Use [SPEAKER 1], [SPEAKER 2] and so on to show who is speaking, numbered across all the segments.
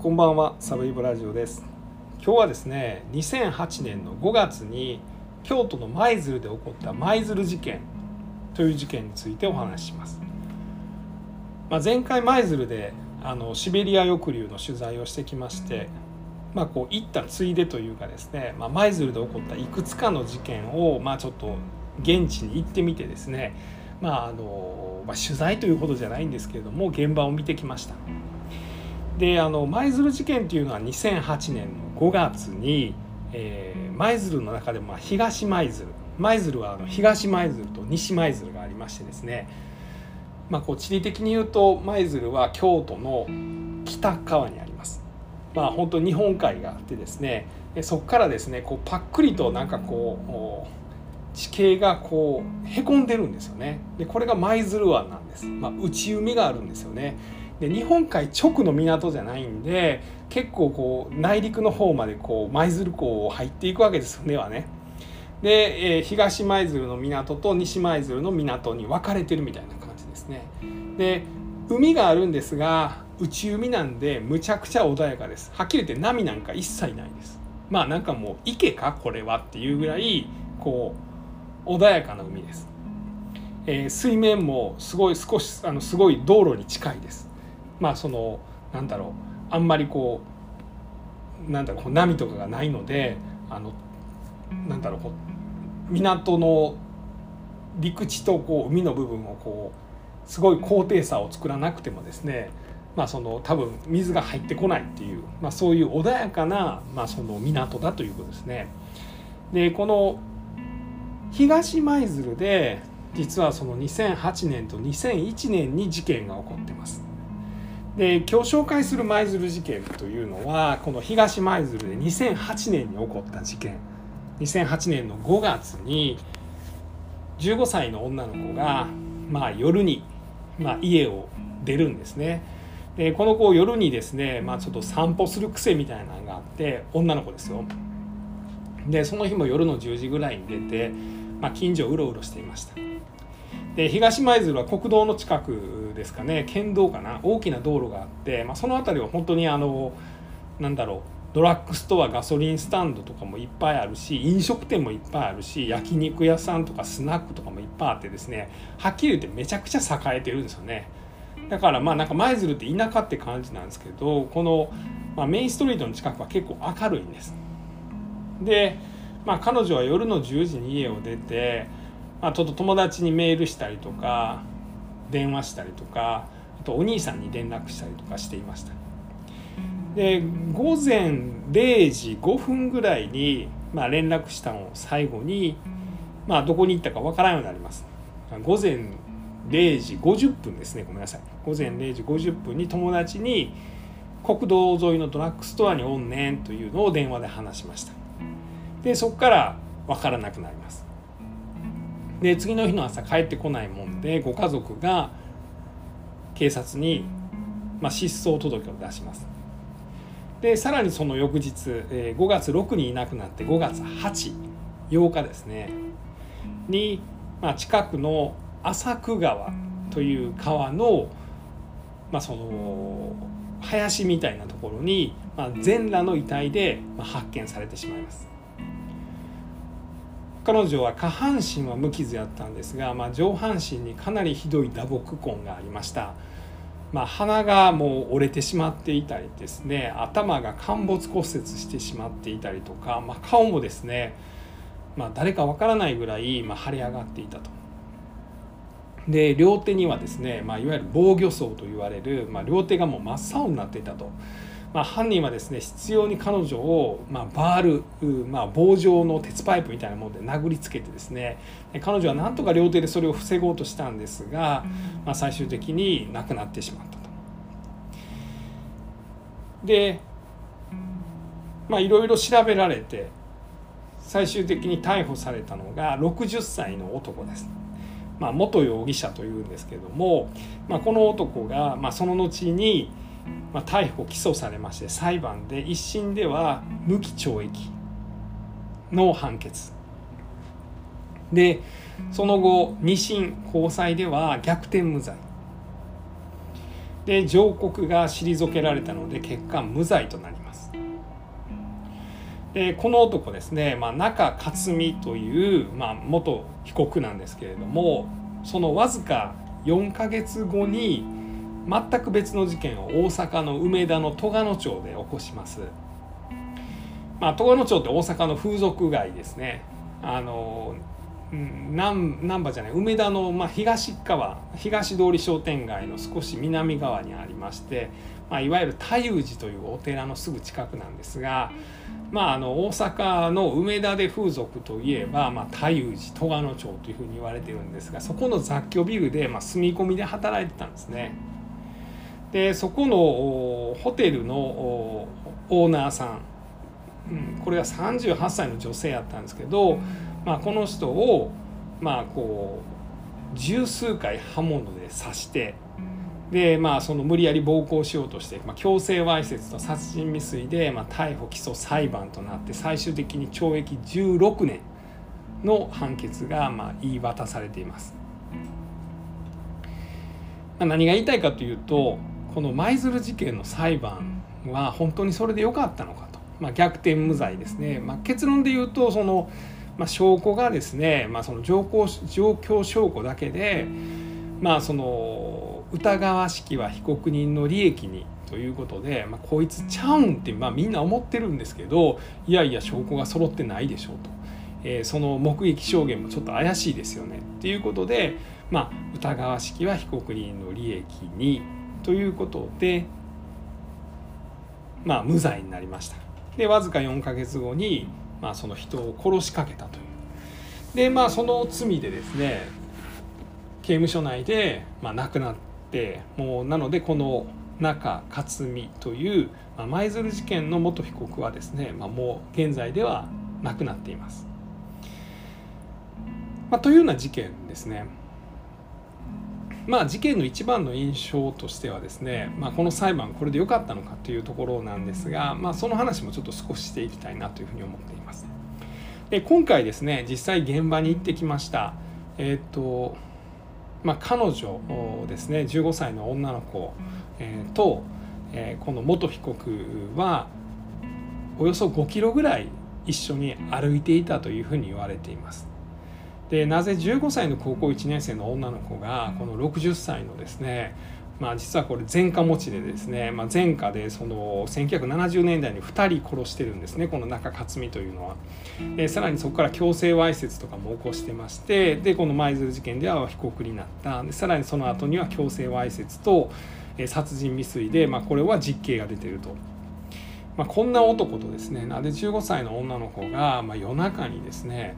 [SPEAKER 1] こんばんはサブイボラジオです今日はですね2008年の5月に京都の舞鶴で起こった舞鶴事件という事件についてお話しします、まあ、前回舞鶴であのシベリア抑留の取材をしてきましてまあ、こう行ったついでというかですね舞、鶴で起こったいくつかの事件を、まあ、ちょっと現地に行ってみてですねまああのまあ、取材ということじゃないんですけれども現場を見てきました。であの舞鶴事件っていうのは2008年の5月に舞、え鶴の中でも東舞鶴。舞鶴はあの東舞鶴と西舞鶴がありましてですね、まあ、こう地理的に言うと舞鶴は京都の北側にあります。まあ、本当日本海があってですね。そこからですねこうパックリとなんかこう地形がこうへこんでるんですよね。でこれが舞鶴湾なんです、まあ、内海があるんですよね。で日本海直の港じゃないんで結構こう内陸の方までこう舞鶴港を入っていくわけです船はね。で、えー、東舞鶴の港と西舞鶴の港に分かれてるみたいな感じですね。で海があるんですが内海なんでむちゃくちゃ穏やかです。はっきり言って波なんか一切ないです。まあなんかもう池か？これはっていうぐらいこう穏やかな海です。えー、水面もすごい少しあのすごい道路に近いです。まあそのなんだろうあんまりこうなんだろう波とかがないのであのなんだろうこう港の陸地とこう海の部分をこうすごい高低差を作らなくてもですねまあ、その多分水が入ってこないっていう、まあ、そういう穏やかな、まあ、その港だということですね。でこの東舞鶴で実はその2008年と2001年に事件が起こってます。で今日紹介する舞鶴事件というのはこの東舞鶴で2008年に起こった事件2008年の5月に15歳の女の子が、まあ、夜に、まあ、家を出るんですね。でこの子夜にですね、まあ、ちょっと散歩する癖みたいなのがあって女の子ですよ。でその日も夜の10時ぐらいに出て、まあ、近所をうろうろしていました。で東舞鶴は国道の近くですかね。県道かな。大きな道路があって、まあ、その辺りは本当にあのなんだろう。ドラッグストアガソリンスタンドとかもいっぱいあるし飲食店もいっぱいあるし焼肉屋さんとかスナックとかもいっぱいあってですね。はっきり言ってめちゃくちゃ栄えてるんですよね。だからまあなんか舞鶴って田舎って感じなんですけどこの、まあ、メインストリートの近くは結構明るいんです。で、まあ、彼女は夜の10時に家を出てまあ、ちょっと友達にメールしたりとか電話したりとかあとお兄さんに連絡したりとかしていました。で午前0時5分ぐらいに、まあ、連絡したのを最後に、まあ、どこに行ったかわからんようになります。午前0時50分ですね。ごめんなさい。午前0時50分に友達に国道沿いのドラッグストアにおんねんというのを電話で話しました。でそこから分からなくなります。で次の日の朝帰ってこないもんでご家族が警察に、まあ、失踪届を出します。でさらにその翌日、えー、5月6にいなくなって5月88日ですね。に、まあ、近くの浅久川という川の,、まあ、その林みたいなところに、まあ、全裸の遺体で発見されてしまいます彼女は下半身は無傷やったんですが、まあ、上半身にかなりひどい打撲痕がありました、まあ、鼻がもう折れてしまっていたりですね頭が陥没骨折してしまっていたりとか、まあ、顔もですね、まあ、誰かわからないぐらい、ま腫れ上がっていたと。で両手にはですね、まあ、いわゆる防御層と言われる、まあ、両手がもう真っ青になっていたと。まあ、犯人はですね執拗に彼女を、まあ、バール、まあ、棒状の鉄パイプみたいなもので殴りつけてですね彼女はなんとか両手でそれを防ごうとしたんですが、まあ、最終的に亡くなってしまったと。でまあいろいろ調べられて最終的に逮捕されたのが60歳の男です。まあ、元容疑者というんですけども、まあ、この男が、まあ、その後にまあ、逮捕・起訴されまして裁判で一審では無期懲役の判決。でその後二審高裁では逆転無罪。で上告が退けられたので結果無罪となります。でこの男ですね、まあ、中克美という、まあ、元被告なんですけれどもそのわずか4ヶ月後に全く別の事件を大阪の梅田の戸賀野町で起こします。まあ、戸賀野町って大阪の風俗街ですね。あの難波じゃない梅田の、まあ、東側東通り商店街の少し南側にありまして、まあ、いわゆる太夫寺というお寺のすぐ近くなんですが、まあ、あの大阪の梅田で風俗といえば、まあ、太夫寺戸賀野町というふうに言われてるんですがそこの雑居ビルで、まあ、住み込みで働いてたんですね。でそこのホテルのオーナーさん、うん、これは38歳の女性やったんですけど、まあ、この人をまあこう十数回刃物で刺してでまあその無理やり暴行しようとして、まあ、強制わいせつと殺人未遂で、まあ、逮捕起訴裁判となって最終的に懲役16年の判決がまあ言い渡されています。まあ、何が言いたいかというとこの舞鶴事件の裁判は本当にそれで良かったのかと、まあ、逆転無罪ですね、まあ、結論で言うとその、まあ、証拠がですね、まあ、その状況状況証拠だけで、まあ、その疑わしきは被告人の利益にということで、まあ、こいつちゃうんって、まあ、みんな思ってるんですけどいやいや証拠が揃ってないでしょうと、えー、その目撃証言もちょっと怪しいですよね。っていうことで、まあ、疑わしきは被告人の利益にということでまあ無罪になりましたでわずか4か月後に、まあ、その人を殺しかけたというでまあその罪でですね刑務所内で、まあ、亡くなってもうなのでこの中克美という舞鶴事件の元被告はですね、まあ、もう現在では亡くなっています。まあ、というような事件ですね。まあ、事件の一番の印象としてはですね、まあ、この裁判これで良かったのかというところなんですが、まあ、その話もちょっと少ししていきたいなというふうに思っています。で今回ですね実際現場に行ってきました。えっ、とまあ、彼女ですね15歳の女の子、えー、と、えー、この元被告はおよそ5キロぐらい一緒に歩いていたというふうに言われています。でなぜ15歳の高校1年生の女の子がこの60歳のですねまあ、実はこれ前科持ちでですね、まあ、前科でその1970年代に2人殺してるんですねこの中克美というのは。でさらにそこから強制わいせつとかも起こしてましてでこの舞鶴事件では被告になったでさらにその後には強制わいせつと殺人未遂で、まあ、これは実刑が出てると。まあ、こんな男とですねなぜ15歳の女の子が、まあ、夜中にですね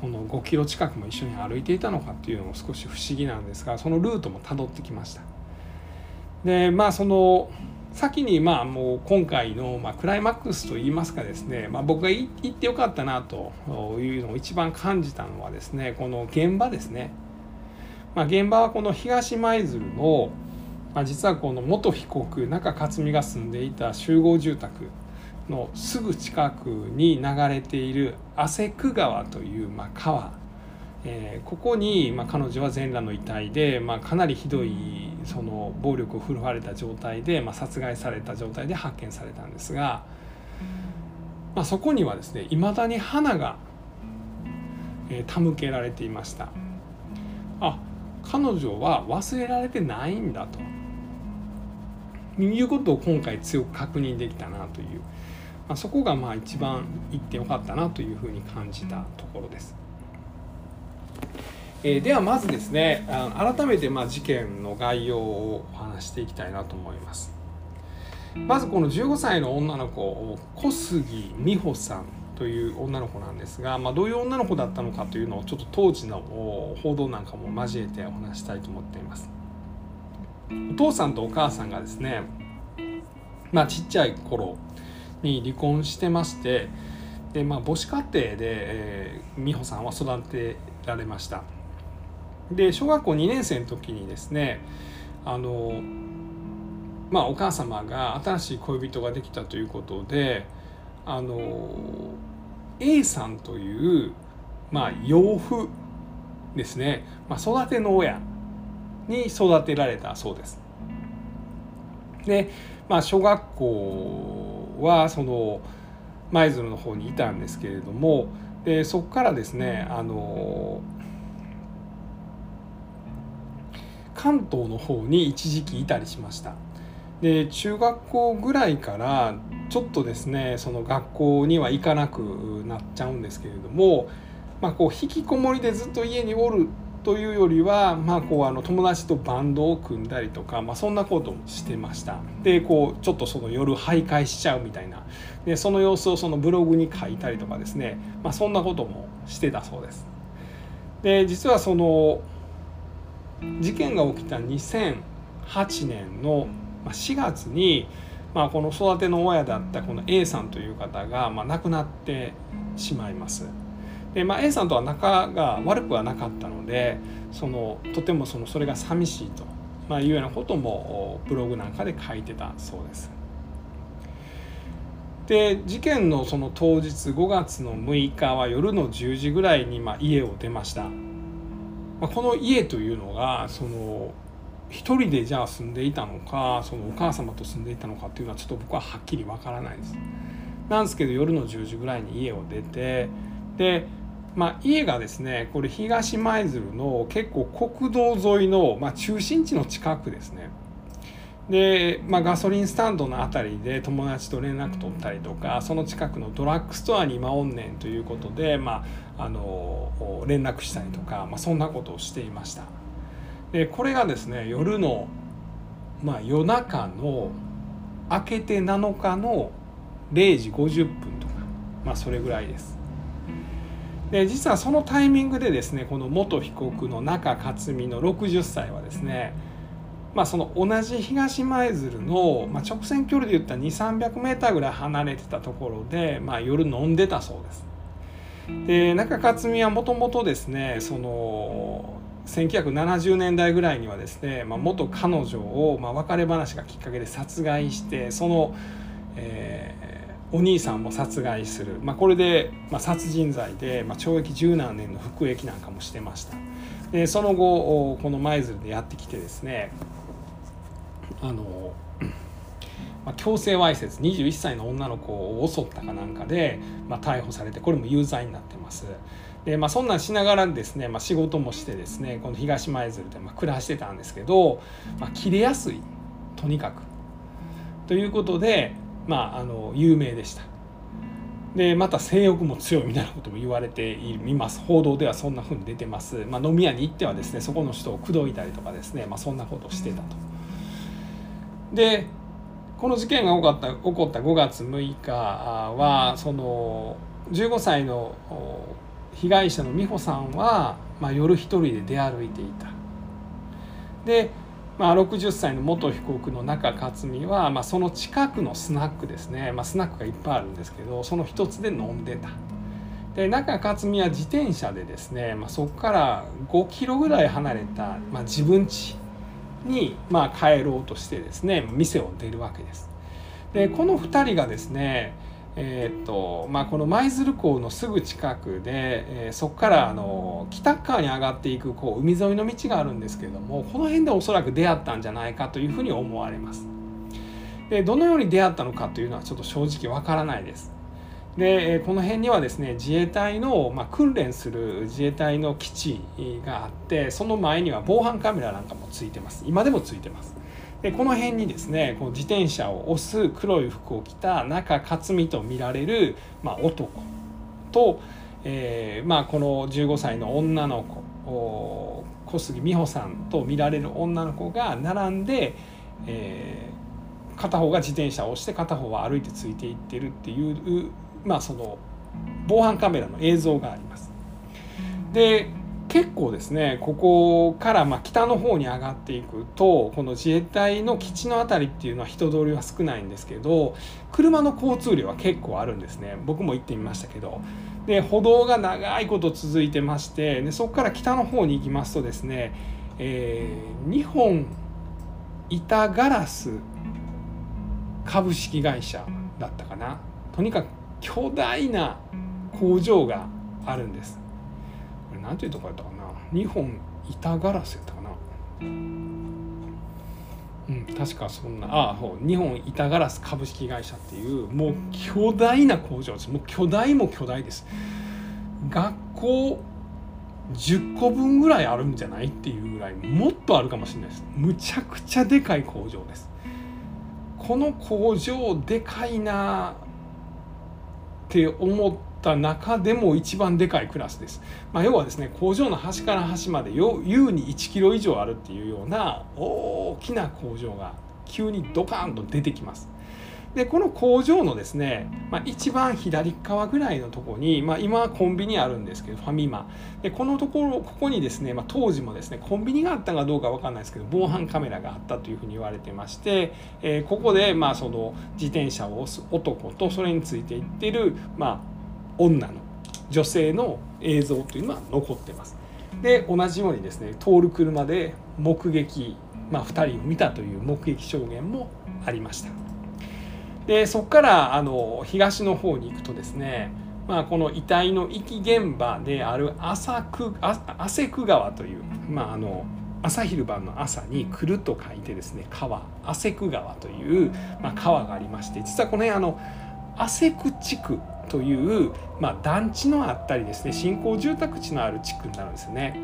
[SPEAKER 1] この5キロ近くも一緒に歩いていたのかっていうのも少し不思議なんですがそのルートもたどってきました。でまあその先にまあもう今回のまあクライマックスといいますかですね、まあ、僕が行ってよかったなというのを一番感じたのはですねこの現場ですね。まあ、現場はこの東舞鶴の、まあ、実はこの元被告中克美が住んでいた集合住宅のすぐ近くに流れている汗久川というまあ川、えー、ここにまあ彼女は全裸の遺体で、まあ、かなりひどいその暴力を振るわれた状態で、まあ殺害された状態で発見されたんですが、まあ、そこにはですねいまだに花が、え手向けられていました。あ彼女は忘れられてないんだということを今回強く確認できたなというまあ、そこがまあ一番行ってよかったなというふうに感じたところです。えー、ではまずですね改めてまあ事件の概要をお話していきたいなと思います。まずこの15歳の女の子小杉美穂さんという女の子なんですが、まあ、どういう女の子だったのかというのをちょっと当時の報道なんかも交えてお話したいと思っています。お父さんとお母さんがですね、まあ、ちっちゃい頃に離婚してましてで、まあ、母子家庭で、えー、美穂さんは育てられました。で小学校2年生の時にですねあのまあお母様が新しい恋人ができたということであの A さんというまあ養父ですね、まあ、育ての親に育てられたそうです。で、まあ、小学校はその舞鶴の方にいたんですけれどもでそこからですねあの関東の方に一時期いたりしました。で中学校ぐらいからちょっとですねその学校には行かなくなっちゃうんですけれども、まあ、こう引きこもりでずっと家におるというよりは、まあ、こうあの友達とバンドを組んだりとか、まあ、そんなこともしてました。でこうちょっとその夜徘徊しちゃうみたいな。でその様子をそのブログに書いたりとかですね、まあ、そんなこともしてたそうです。で実はその事件が起きた2008年の4月に、まあ、この育ての親だったこの A さんという方が、まあ、亡くなってしまいます。でまあ、A さんとは仲が悪くはなかったのでそのとてもそのそれが寂しいと、まあ、いうようなこともブログなんかで書いてたそうです。で事件のその当日5月の6日は夜の10時ぐらいにまあ家を出ました。まあ、この家というのがその一人でじゃあ住んでいたのかそのお母様と住んでいたのかっていうのはちょっと僕ははっきりわからないです。なんですけど夜の10時ぐらいに家を出てでまあ、家がですねこれ東舞鶴の結構国道沿いの、まあ、中心地の近くですね。で、まあ、ガソリンスタンドの辺りで友達と連絡取ったりとかその近くのドラッグストアに今おんねんということで、まあ、あの連絡したりとか、まあ、そんなことをしていました。でこれがですね夜の、まあ、夜中の明けて7日の0時50分とか、まあ、それぐらいです。で実はそのタイミングでですねこの元被告の中克美の60歳はですねまあその同じ東舞鶴の、まあ、直線距離で言ったら2 3 0 0ーぐらい離れてたところで、まあ、夜飲んでたそうです。で中克美はもともとですねその1970年代ぐらいにはですね、まあ、元彼女を、まあ、別れ話がきっかけで殺害してその、えーお兄さんも殺害する、まあ、これで、まあ、殺人罪で、まあ、懲役十何年の服役なんかもしてました。でその後この舞鶴でやってきてですねあの、まあ、強制わいせつ21歳の女の子を襲ったかなんかで、まあ、逮捕されてこれも有罪になってます。で、まあ、そんなんしながらですね、まあ、仕事もしてですねこの東舞鶴でまあ暮らしてたんですけど、まあ、切れやすい。とにかく。ということでまあ、あの有名でした。でまた性欲も強いみたいなことも言われています報道ではそんな風に出てます、まあ、飲み屋に行ってはですねそこの人を口説いたりとかですね、まあ、そんなことをしてたと。でこの事件が起こった起こった5月6日はその15歳の被害者の美穂さんは、まあ、夜一人で出歩いていた。でまあ、60歳の元被告の中克美は、まあ、その近くのスナックですね、まあ、スナックがいっぱいあるんですけどその一つで飲んでた。で中克美は自転車でですね、まあ、そこから5キロぐらい離れた、まあ、自分家に、まあ、帰ろうとしてですね店を出るわけです。でこの2人がですねえーとまあ、この舞鶴港のすぐ近くで、えー、そこからあの北側に上がっていくこう海沿いの道があるんですけれどもこの辺でおそらく出会ったんじゃないかというふうに思われます。でどのように出会ったのかというのはちょっと正直わからないです。でこの辺にはですね自衛隊の、まあ、訓練する自衛隊の基地があってその前には防犯カメラなんかもついてます今でもついてますでこの辺にですねこう自転車を押す黒い服を着た中克美と見られる、まあ、男と、えーまあ、この15歳の女の子小杉美穂さんと見られる女の子が並んで、えー、片方が自転車を押して片方は歩いてついていってるっていう、まあ、その防犯カメラの映像があります。で結構ですねここからま北の方に上がっていくとこの自衛隊の基地の辺りっていうのは人通りは少ないんですけど車の交通量は結構あるんですね。僕も行ってみましたけど。で歩道が長いこと続いてましてでそこから北の方に行きますとですね、えー、日本板ガラス株式会社だったかな。とにかく巨大な工場があるんです。なんていうとこやったかな。日本板ガラスやったかな。うん確かそんな。ああ日本板ガラス株式会社っていうもう巨大な工場です。もう巨大も巨大です。学校10個分ぐらいあるんじゃないっていうぐらいもっとあるかもしれないです。むちゃくちゃでかい工場です。この工場でかいなって思った中でも一番でかいクラスです、まあ、要はですね工場の端から端まで優に1キロ以上あるっていうような大きな工場が急にドカーンと出てきます。でこの工場のですね、まあ、一番左側ぐらいのとこに、まあ、今はコンビニあるんですけどファミマ。でこのところここにですね、まあ、当時もですねコンビニがあったかどうか分かんないですけど防犯カメラがあったというふうに言われてまして、えー、ここでまあその自転車を押す男とそれについていってる、まあ、女の女性の映像というのは残ってます。で同じようにですね通る車で目撃、まあ、2人を見たという目撃証言もありました。でそこからあの東の方に行くとですね、まあ、この遺体の遺棄現場である朝久汗久川という、まあ、あの朝昼晩の朝に来ると書いてですね川汗久川という、まあ、川がありまして実はこの辺あの汗久地区という、まあ、団地のあったりですね新興住宅地のある地区になるんですね。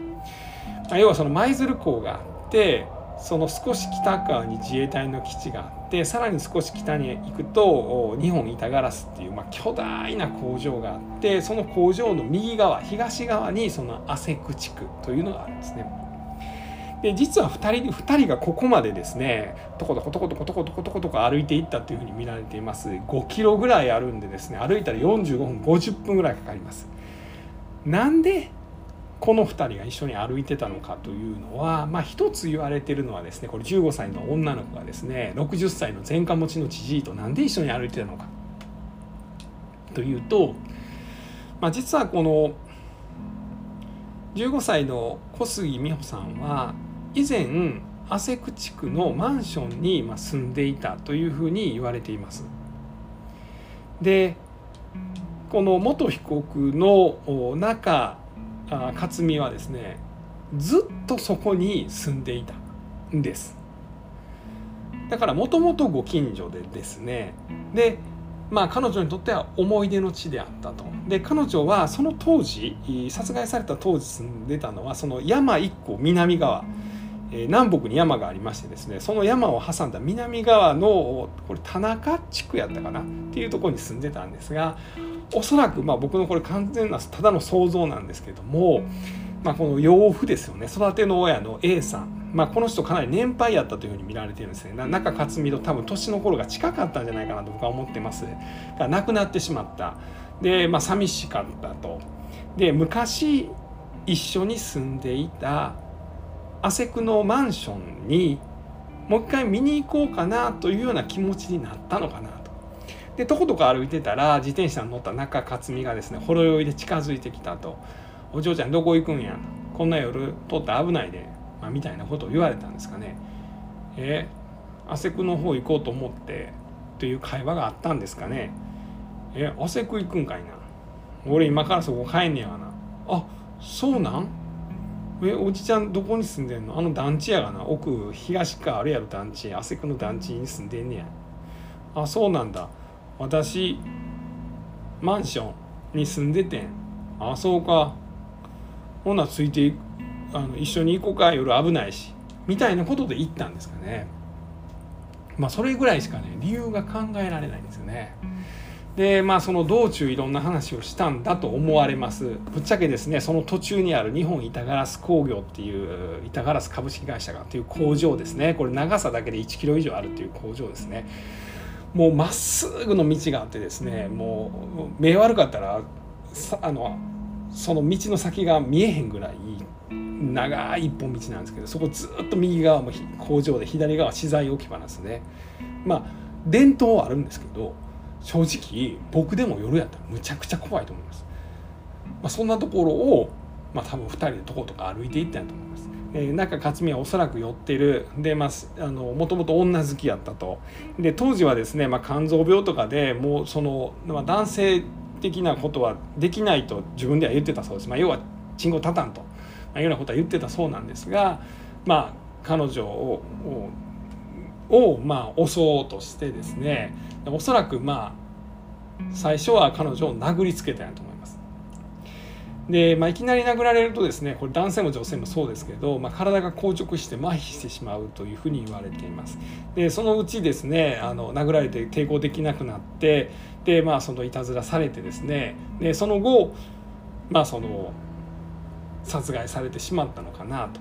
[SPEAKER 1] まあ、要はその舞鶴港があってその少し北側に自衛隊の基地があってさらに少し北に行くと日本板ガラスっていう、まあ、巨大な工場があってその工場の右側東側にその汗久地区というのがあるんですね。で実は2人 ,2 人がここまでですねとことことことことことことことこ歩いていったというふうに見られています5キロぐらいあるんでですね歩いたら45分50分ぐらいかかります。なんでこの2人が一緒に歩いてたのかというのは、まあ、一つ言われてるのはですねこれ15歳の女の子がですね60歳の前科持ちの知事と何で一緒に歩いてたのかというと、まあ、実はこの15歳の小杉美穂さんは以前汗久地区のマンションに住んでいたというふうに言われています。でこの元被告の中あ勝美はですねずっとそこに住んでいたんです。だからもともとご近所でですねでまあ彼女にとっては思い出の地であったと。で彼女はその当時殺害された当時住んでたのはその山一個南側。南北に山がありましてですねその山を挟んだ南側のこれ田中地区やったかな？っていうとこに住んでたんですがおそらくまあ僕のこれ完全なただの想像なんですけども、まあ、この養父ですよね。育ての親の A さん、まあ、この人かなり年配やったというふうに見られてるんですね。中克美と多分年の頃が近かったんじゃないかなと僕は思ってます。が亡くなってしまった。でまあ寂しかったと。で昔一緒に住んでいたアセクのマンションにもう一回見に行こうかなというような気持ちになったのかなとでとことか歩いてたら自転車に乗った中克美がですねほろ酔いで近づいてきたと「お嬢ちゃんどこ行くんやこんな夜通って危ないで」まあ、みたいなことを言われたんですかね。えー、汗くの方行こうと思ってという会話があったんですかね。えー、汗く行くんかいな。俺今からそこ帰んねやがな。あそうなん？えおじちゃんどこに住んでんの？あの団地やがな。奥東側あるやろ団地汗くの団地に住んでんねや。あそうなんだ。私マンションに住んでてん。あそうか。ほなついてあの一緒に行こうか。夜危ないし。みたいなことで行ったんですかね。まあそれぐらいしかね理由が考えられないんですよね。でまあその道中いろんな話をしたんだと思われます。ぶっちゃけですねその途中にある日本板ガラス工業っていう板ガラス株式会社がっていう工場ですね。これ長さだけで1キロ以上あるっていう工場ですね。もうまっすぐの道があってですねもう目悪かったらあのその道の先が見えへんぐらい長い一本道なんですけどそこずっと右側も工場で左側は資材置き場なんで。すね。まあ伝統はあるんですけど正直僕でも夜やったらむちゃくちゃ怖いと思います。まあ、そんなところを、まあ、多分2人でとことか歩いていったんやと思います。えー、中克美はおそらく寄ってるでまあもともと女好きやったとで当時はですね、まあ、肝臓病とかでもうその、まあ、男性的なことはできないと自分では言ってたそうです、まあ、要はチンコたたんと、まあ、いうようなことは言ってたそうなんですがまあ彼女ををまあ襲おうとしてですねおそらくまあ最初は彼女を殴りつけたんやと思います。で、まあ、いきなり殴られるとですねこれ男性も女性もそうですけど、まあ、体が硬直して麻痺してしまうというふうに言われていますでそのうちですねあの殴られて抵抗できなくなってでまあそのいたずらされてですねでその後まあその殺害されてしまったのかなと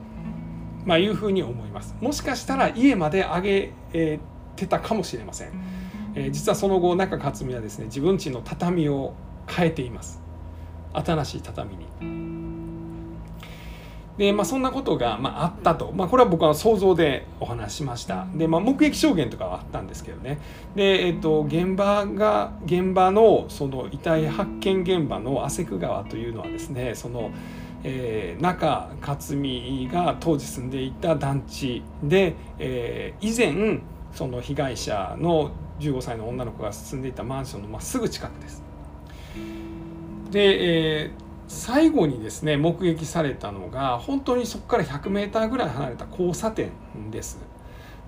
[SPEAKER 1] まあ、いうふうに思います。もしかしたら家まで上げてたかもしれません、えー、実はその後中克美はですね自分家の畳を変えています。新しい畳に。で、まあ、そんなことが、まあ、あったと、まあ、これは僕は想像でお話しました。で、まあ、目撃証言とかはあったんですけどね。で、えっと、現場が現場のその遺体発見現場の汗久川というのはですねそのえー、中克美が当時住んでいた団地で、えー、以前その被害者の15歳の女の子が住んでいたマンションの、まあ、すぐ近くです。で、えー、最後にですね目撃されたのが本当にそこから 100m ぐらい離れた交差点です。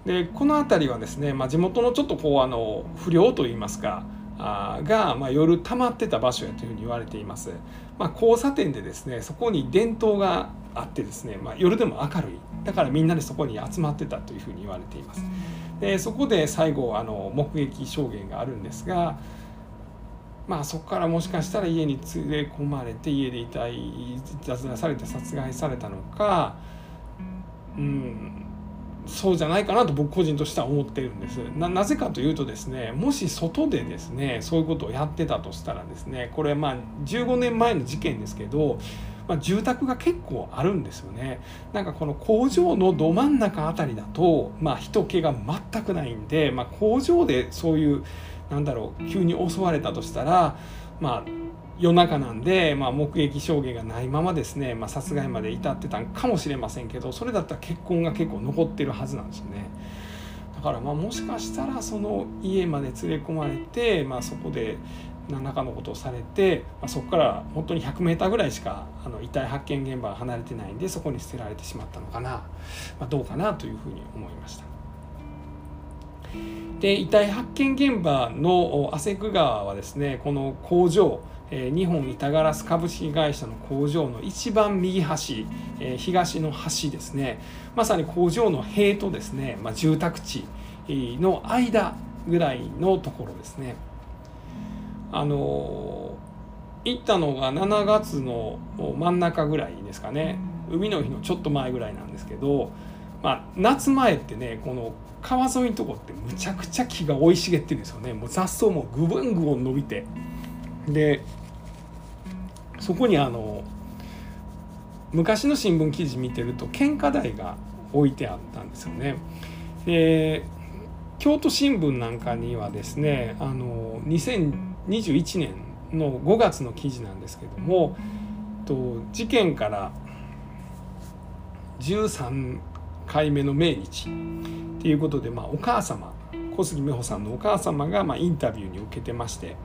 [SPEAKER 1] でこの辺りはですね、まあ、地元のちょっとこうあの不良といいますかが、まあ、夜溜まってた場所やというふうに言われています。まあ、交差点でですねそこに電灯があってですね、まあ、夜でも明るいだからみんなでそこに集まってたというふうに言われています。でそこで最後あの目撃証言があるんですが、まあ、そこからもしかしたら家に連れ込まれて家で遺体雑談されて殺害されたのかうんそうじゃないかなと僕個人としては思ってるんです。なぜかというとですねもし外でですねそういうことをやってたとしたらですねこれまあ15年前の事件ですけど、まあ、住宅が結構あるんですよね。なんかこの工場のど真ん中あたりだと、まあ、人気が全くないんで、まあ、工場でそういうなんだろう急に襲われたとしたらまあ夜中なんで、まあ、目撃証言がないままですね、まあ、殺害まで至ってたんかもしれませんけどそれだったら結婚が結構残ってるはずなんですよねだからまあもしかしたらその家まで連れ込まれて、まあ、そこで何らかのことをされて、まあ、そこから本当に 100m ぐらいしかあの遺体発見現場が離れてないんでそこに捨てられてしまったのかな、まあ、どうかなというふうに思いました。で遺体発見現場の汗久川はですねこの工場え日本板ガラス株式会社の工場の一番右端、え東の端ですね。まさに工場の塀とですね、まあ、住宅地の間ぐらいのところですね。あの行ったのが7月の真ん中ぐらいですかね。海の日のちょっと前ぐらいなんですけど、まあ、夏前ってねこの川沿いのとこってむちゃくちゃ木が生い茂ってるんですよね。もう雑草もぐぶんぐぶん伸びて。でそこにあの昔の新聞記事見てると献花台が置いてあったんですよね。で京都新聞なんかにはですねあの2021年の5月の記事なんですけどもと事件から13回目の命日っていうことで、まあ、お母様小杉美穂さんのお母様が、まあ、インタビューに受けてまして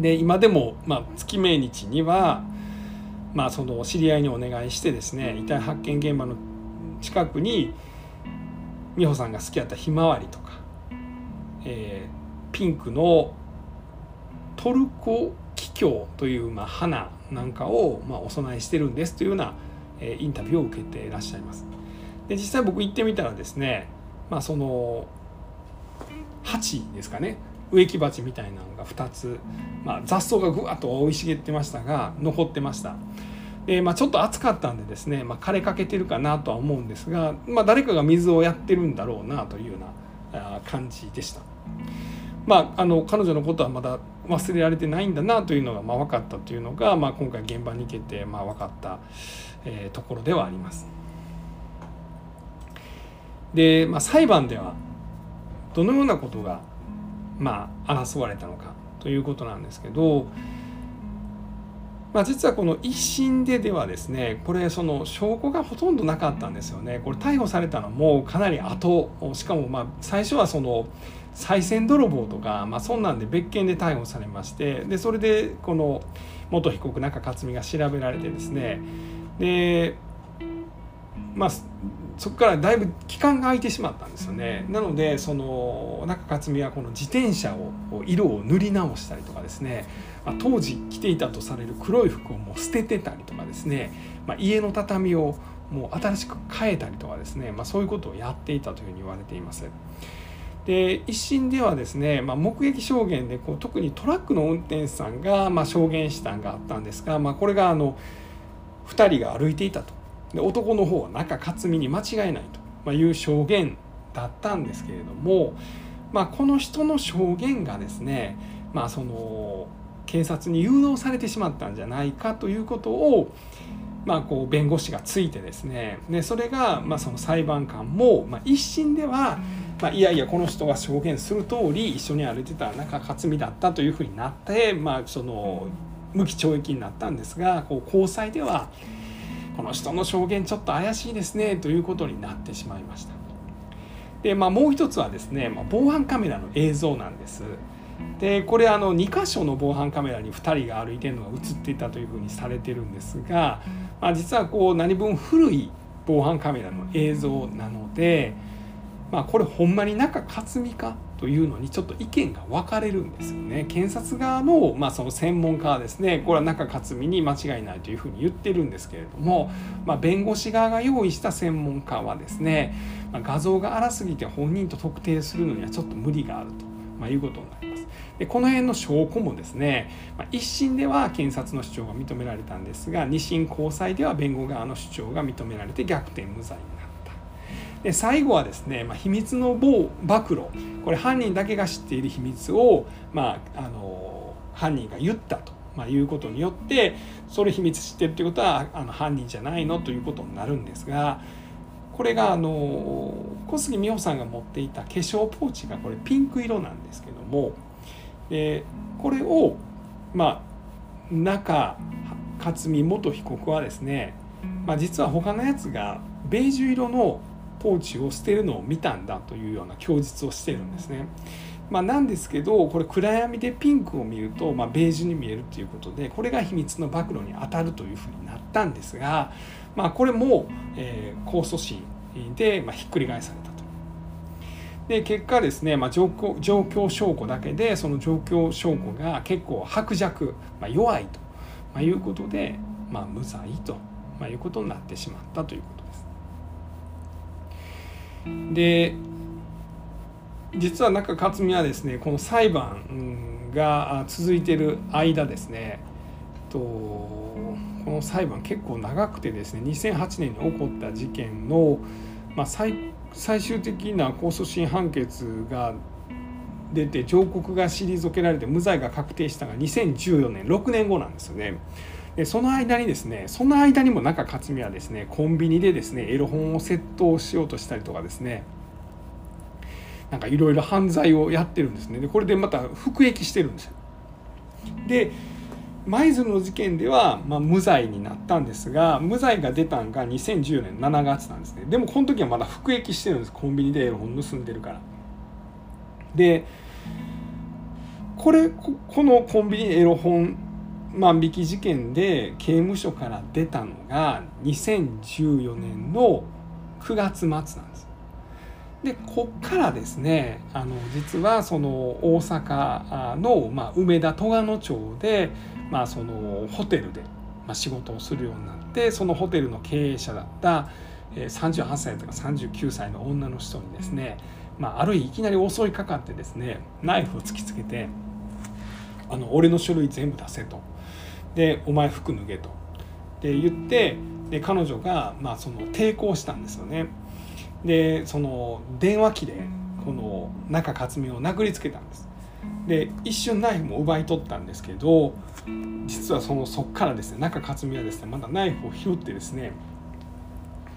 [SPEAKER 1] で今でも、まあ、月命日には、まあ、その知り合いにお願いしてですね遺体発見現場の近くに美穂さんが好きだったひまわりとか、えー、ピンクのトルコキキョウという、まあ、花なんかを、まあ、お供えしてるんですというような、えー、インタビューを受けていらっしゃいます。で実際僕行ってみたらですね、まあ、その鉢ですかね植木鉢みたいなのが2つ、まあ、雑草がぐわっと生い茂ってましたが残ってましたで、まあ、ちょっと暑かったんでですね、まあ、枯れかけてるかなとは思うんですが、まあ、誰かが水をやってるんだろうなというような感じでした。まあ、あの彼女のことはまだ忘れられてないんだなというのがまあ分かったというのが、まあ、今回現場に行けてまあ分かった、えー、ところではあります。で、まあ、裁判ではどのようなことがまあ、争われたのかということなんですけど、まあ、実はこの一審でではですねこれその証拠がほとんどなかったんですよね。これ逮捕されたのもかなり後。しかもまあ最初はその賽銭泥棒とか、まあ、そんなんで別件で逮捕されましてでそれでこの元被告中克美が調べられてですね。でまあそこからだいぶ期間が空いてしまったんですよね。なのでその中克美はこの自転車を色を塗り直したりとかですね、まあ、当時着ていたとされる黒い服をもう捨ててたりとかですね、まあ、家の畳をもう新しく変えたりとかですね、まあ、そういうことをやっていたというふうに言われています。で一審ではですね、まあ、目撃証言でこう特にトラックの運転手さんがまあ証言したんがあったんですが、まあ、これがあの2人が歩いていたとで男の方は中克美に間違いないと。いう証言だったんですけれども、まあ、この人の証言がですね、まあ、その警察に誘導されてしまったんじゃないかということを、まあ、こう弁護士がついてですねでそれがまあその裁判官も、まあ、一審では、まあ、いやいやこの人が証言する通り一緒に歩いてた中克美だったというふうになって、まあ、その無期懲役になったんですがこう高裁ではこの人の証言ちょっと怪しいですねということになってしまいました。でまあ、もう一つはですね、まあ、防犯カメラの映像なんです。でこれあの2箇所の防犯カメラに2人が歩いてるのが映っていたというふうにされてるんですが、まあ、実はこう何分古い防犯カメラの映像なので、まあ、これほんまに中克美かというのにちょっと意見が分かれるんですよね。検察側の,、まあその専門家はですねこれは中克美に間違いないというふうに言ってるんですけれども、まあ、弁護士側が用意した専門家はですね、まあ、画像が荒すぎて本人と特定するのにはちょっと無理があると、まあ、いうことになります。でこの辺の証拠もですね、まあ、1審では検察の主張が認められたんですが2審高裁では弁護側の主張が認められて逆転無罪になったで最後はですね、まあ、秘密の暴露これ犯人だけが知っている秘密を、まあ、あの犯人が言ったと。まあ、いうことによってそれ秘密知ってるということはあの犯人じゃないのということになるんですがこれがあの小杉美穂さんが持っていた化粧ポーチがこれピンク色なんですけどもでこれをまあ中克美元被告はですね、まあ、実は他のやつがベージュ色のポーチを捨てるのを見たんだというような供述をしてるんですね。まあ、なんですけどこれ暗闇でピンクを見ると、まあ、ベージュに見えるということでこれが秘密の暴露に当たるというふうになったんですが、まあ、これも、えー、控訴審で、まあ、ひっくり返されたと。で結果ですね、まあ、状況状況証拠だけでその状況証拠が結構薄弱、まあ、弱いと、まあ、いうことで、まあ、無罪と、まあ、いうことになってしまったということで実は中克美はですねこの裁判が続いている間ですねとこの裁判結構長くてですね2008年に起こった事件の、まあ、最最終的な控訴審判決が出て上告が退けられて無罪が確定したのが2014年6年後なんですよね。でその間にですねその間にも中克美はですねコンビニでですねエロ本を窃盗しようとしたりとかですねなんかいろいろ犯罪をやってるんですね。でこれでまた服役してるんですよ。で舞鶴の事件では、まあ、無罪になったんですが無罪が出たんが2010年7月なんですね。でもこの時はまだ服役してるんです。コンビニでエロ本盗んでるから。でこれこのコンビニエロ本万引き事件で刑務所から出たのが2014年の9月末なんです。でこっからですねあの実はその大阪の、まあ、梅田戸賀野町で、まあ、そのホテルで、まあ、仕事をするようになってそのホテルの経営者だった38歳とか39歳の女の人にですね、まあ、ある日いきなり襲いかかってですねナイフを突きつけて「あの俺の書類全部出せ」と。で「お前服脱げ」と。で言ってで彼女が、まあ、その抵抗したんですよね。でその電話機でこの中克美を殴りつけたんです。で一瞬ナイフも奪い取ったんですけど実はそのそっからですね中克美はですねまだナイフを拾ってですね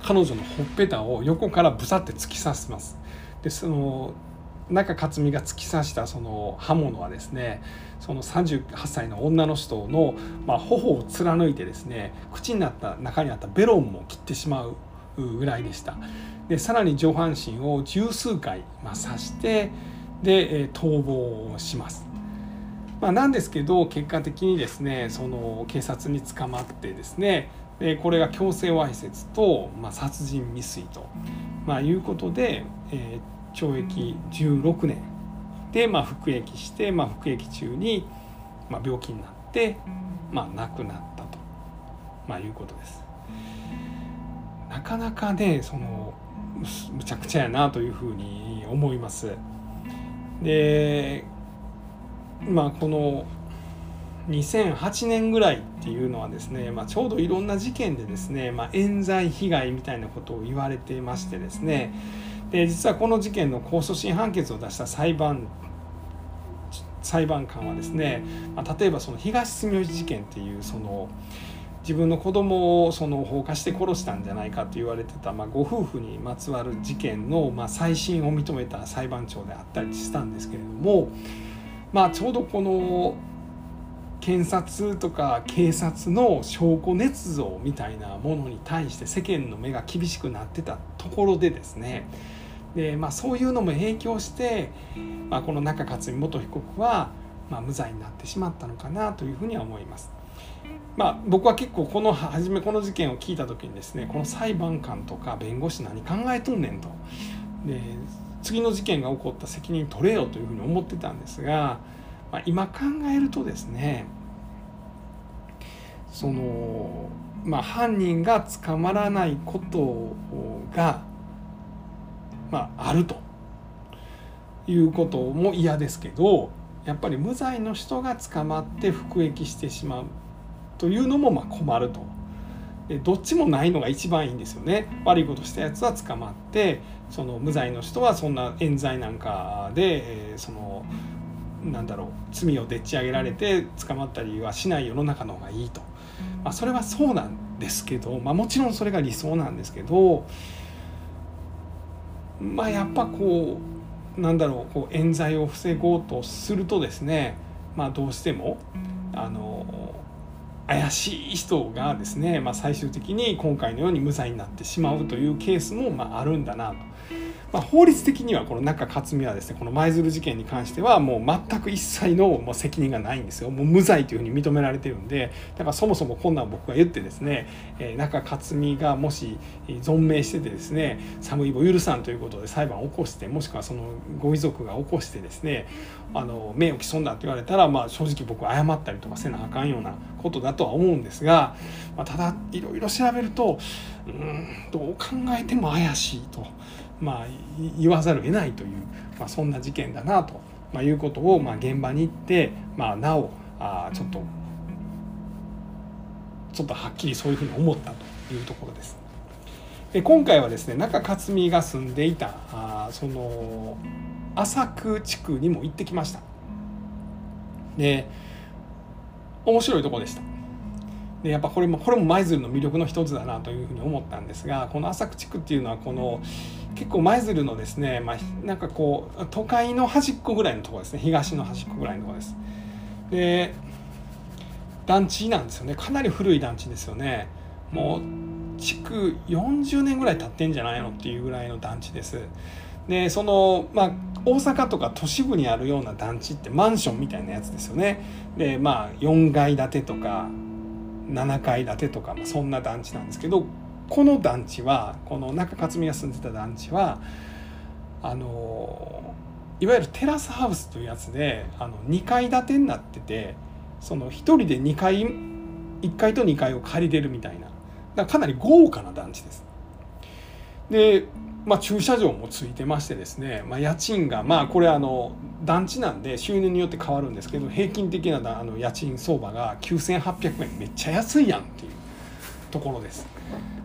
[SPEAKER 1] 彼女のほっぺたを横からブサって突き刺します。でその中克美が突き刺したその刃物はですねその38歳の女の人の、まあ、頬を貫いてですね口になった中にあったベロンも切ってしまうぐらいでした。でさらに上半身を十数回、まあ、刺してで逃亡します、まあ、なんですけど結果的にですねその警察に捕まってですねでこれが強制わいせつと、まあ、殺人未遂と、まあ、いうことで、えー、懲役16年で、まあ、服役して、まあ、服役中に、まあ、病気になって、まあ、亡くなったと、まあ、いうことです。なかなかねそのむちゃくちゃやなというふうに思います。でまあこの2008年ぐらいっていうのはですね、まあ、ちょうどいろんな事件でですね、まあ、冤罪被害みたいなことを言われていましてですねで実はこの事件の控訴審判決を出した裁判裁判官はですね、まあ、例えばその東住吉事件っていうその自分の子供をその放火して殺したんじゃないかと言われてた、まあ、ご夫婦にまつわる事件の、まあ、再審を認めた裁判長であったりしたんですけれども、まあ、ちょうどこの検察とか警察の証拠捏造みたいなものに対して世間の目が厳しくなってたところでですねで、まあ、そういうのも影響して、まあ、この中克美元被告は、まあ、無罪になってしまったのかなというふうには思います。まあ、僕は結構この初めこの事件を聞いた時にですねこの裁判官とか弁護士何考えとんねんとで次の事件が起こった責任取れよというふうに思ってたんですが、まあ、今考えるとですねそのまあ犯人が捕まらないことが、まあ、あるということも嫌ですけどやっぱり無罪の人が捕まって服役してしまうというのもま困ると。どっちもないのが一番いいんですよね悪いことしたやつは捕まってその無罪の人はそんな冤罪なんかで、え、そのなんだろう罪をでっち上げられて捕まったりはしない世の中の方がいいと、まあ、それはそうなんですけど、まあ、もちろんそれが理想なんですけどまあやっぱこうなんだろうこう冤罪を防ごうとするとですねまあどうしてもあの怪しい人がですね、まあ、最終的に今回のように無罪になってしまうというケースもまああるんだなと。まあ、法律的にはこの中克美はですねこの舞鶴事件に関してはもう全く一切のもう責任がないんですよもう無罪というふうに認められてるんでだからそもそもこんなん僕が言ってですね、えー、中克美がもし存命しててですね寒いぼ許さんということで裁判を起こしてもしくはそのご遺族が起こしてですねあの名誉毀損だって言われたら、まあ、正直僕謝ったりとかせなあかんようなことだとは思うんですが、まあ、ただいろいろ調べるとうんどう考えても怪しいと。まあ、言わざるを得ないという、まあ、そんな事件だなと、まあ、いうことを、まあ、現場に行って、まあ、なおあちょっとちょっとはっきりそういうふうに思ったというところです。で今回はですね中克美が住んでいたあその浅久地区にも行ってきました。で面白いとこでした。でやっぱこれもこれも舞鶴の魅力の一つだなというふうに思ったんですがこの浅久地区っていうのはこの結構舞鶴のですね、まあ、なんかこう都会の端っこぐらいのとこですね東の端っこぐらいのとこです。で団地なんですよねかなり古い団地ですよねもう築40年ぐらい経ってんじゃないのっていうぐらいの団地です。でそのまあ大阪とか都市部にあるような団地ってマンションみたいなやつですよね。でまあ4階建てとか7階建てとか、まあ、そんな団地なんですけどこの団地はこの中克美が住んでた団地はあのいわゆるテラスハウスというやつであの2階建てになっててその1人で2階1階と2階を借りれるみたいなだかなり豪華な団地です。で、まあ、駐車場もついてましてですね、まあ、家賃がまあこれあの団地なんで収入によって変わるんですけど平均的なあの家賃相場が9800円めっちゃ安いやんっていうところです。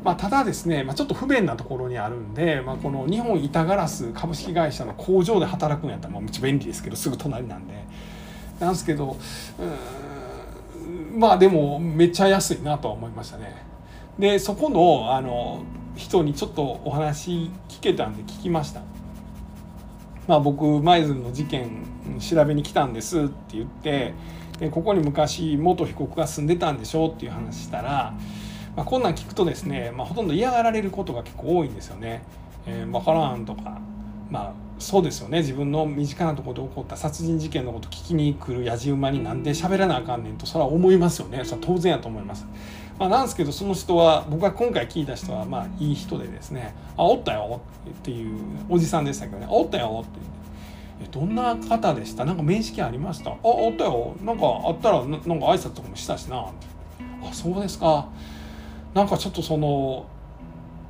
[SPEAKER 1] まあ、ただですね、まあ、ちょっと不便なところにあるんで、まあ、この日本板ガラス株式会社の工場で働くんやったらまあめっちゃ便利ですけどすぐ隣なんでなんですけどまあでもめっちゃ安いなとは思いましたね。でそこのあの人にちょっとお話聞けたんで聞きました。まあ、僕舞鶴の事件調べに来たんですって言ってでここに昔元被告が住んでたんでしょうっていう話したらまあ、こんなん聞くとですね、まあ、ほとんど嫌がられることが結構多いんですよね。えー、分からんとか。まあそうですよね。自分の身近なところで起こった殺人事件のこと聞きに来るやじ馬になんで喋らなあかんねんとそれは思いますよね。それは当然やと思います。まあ、なんですけどその人は僕が今回聞いた人はまあいい人でですね「あおったよ」っていうおじさんでしたけどね「あおったよ」ってえどんな方でした？なんか面識ありました？あおったよ。なんかあったらなんか挨拶とかもしたしな。あそうですか。なんかちょっとその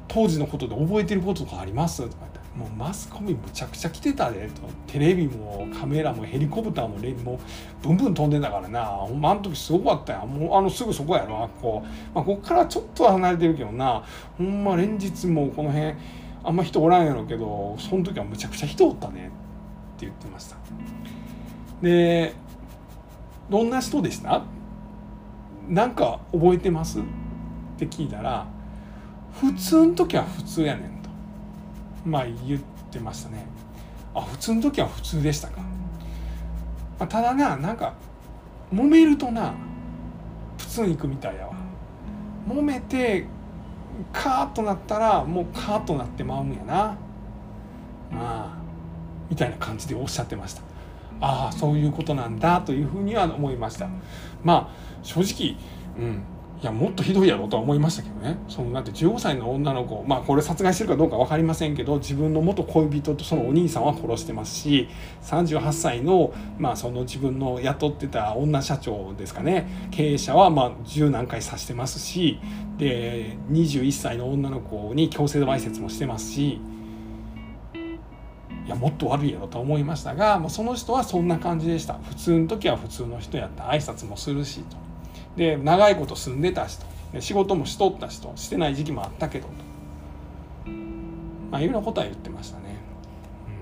[SPEAKER 1] 当時のことで覚えてることとかあります？とか言ってもうマスコミむちゃくちゃ来てたで。とテレビもカメラもヘリコプターもレもうブンブン飛んでたからな。ほんまあの時すごかったよ。もうあのすぐそこやろ。あこ、まあ、こっからちょっと離れてるけどな。ほんま連日もうこの辺あんま人おらんやろうけどその時はむちゃくちゃ人おったね。って言ってました。でどんな人でした？なんか覚えてます？って聞いたら普通の時は普通やねんと。まあ言ってましたね。あ普通の時は普通でしたか、まあ、ただななんか揉めるとな普通に行くみたいやわ。揉めてカーッとなったらもうカーッとなってまうんやな。ああみたいな感じでおっしゃってました。ああそういうことなんだというふうには思いました。まあ正直うん。いやもっとひどいやろとは思いましたけどね。そのだって15歳の女の子まあこれ殺害してるかどうか分かりませんけど自分の元恋人とそのお兄さんは殺してますし38歳の,、まあその自分の雇ってた女社長ですかね。経営者はまあ十何回刺してますしで21歳の女の子に強制わいせつもしてますし。いやもっと悪いやろと思いましたが、まあ、その人はそんな感じでした。普通の時は普通の人やった。挨拶もするしと。で長いこと住んでた人。仕事もしとった人。してない時期もあったけどと。まあいろんなことは言ってましたね、うん、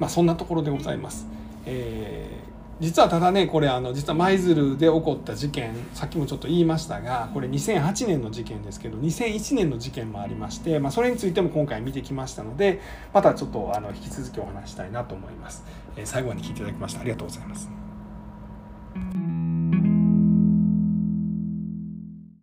[SPEAKER 1] まあそんなところでございます、えー実はただねこれあの実は舞鶴で起こった事件さっきもちょっと言いましたがこれ2008年の事件ですけど2001年の事件もありまして、まあ、それについても今回見てきましたのでまたちょっとあの引き続きお話したいなと思います。え最後まで聞いていただきましてありがとうございます。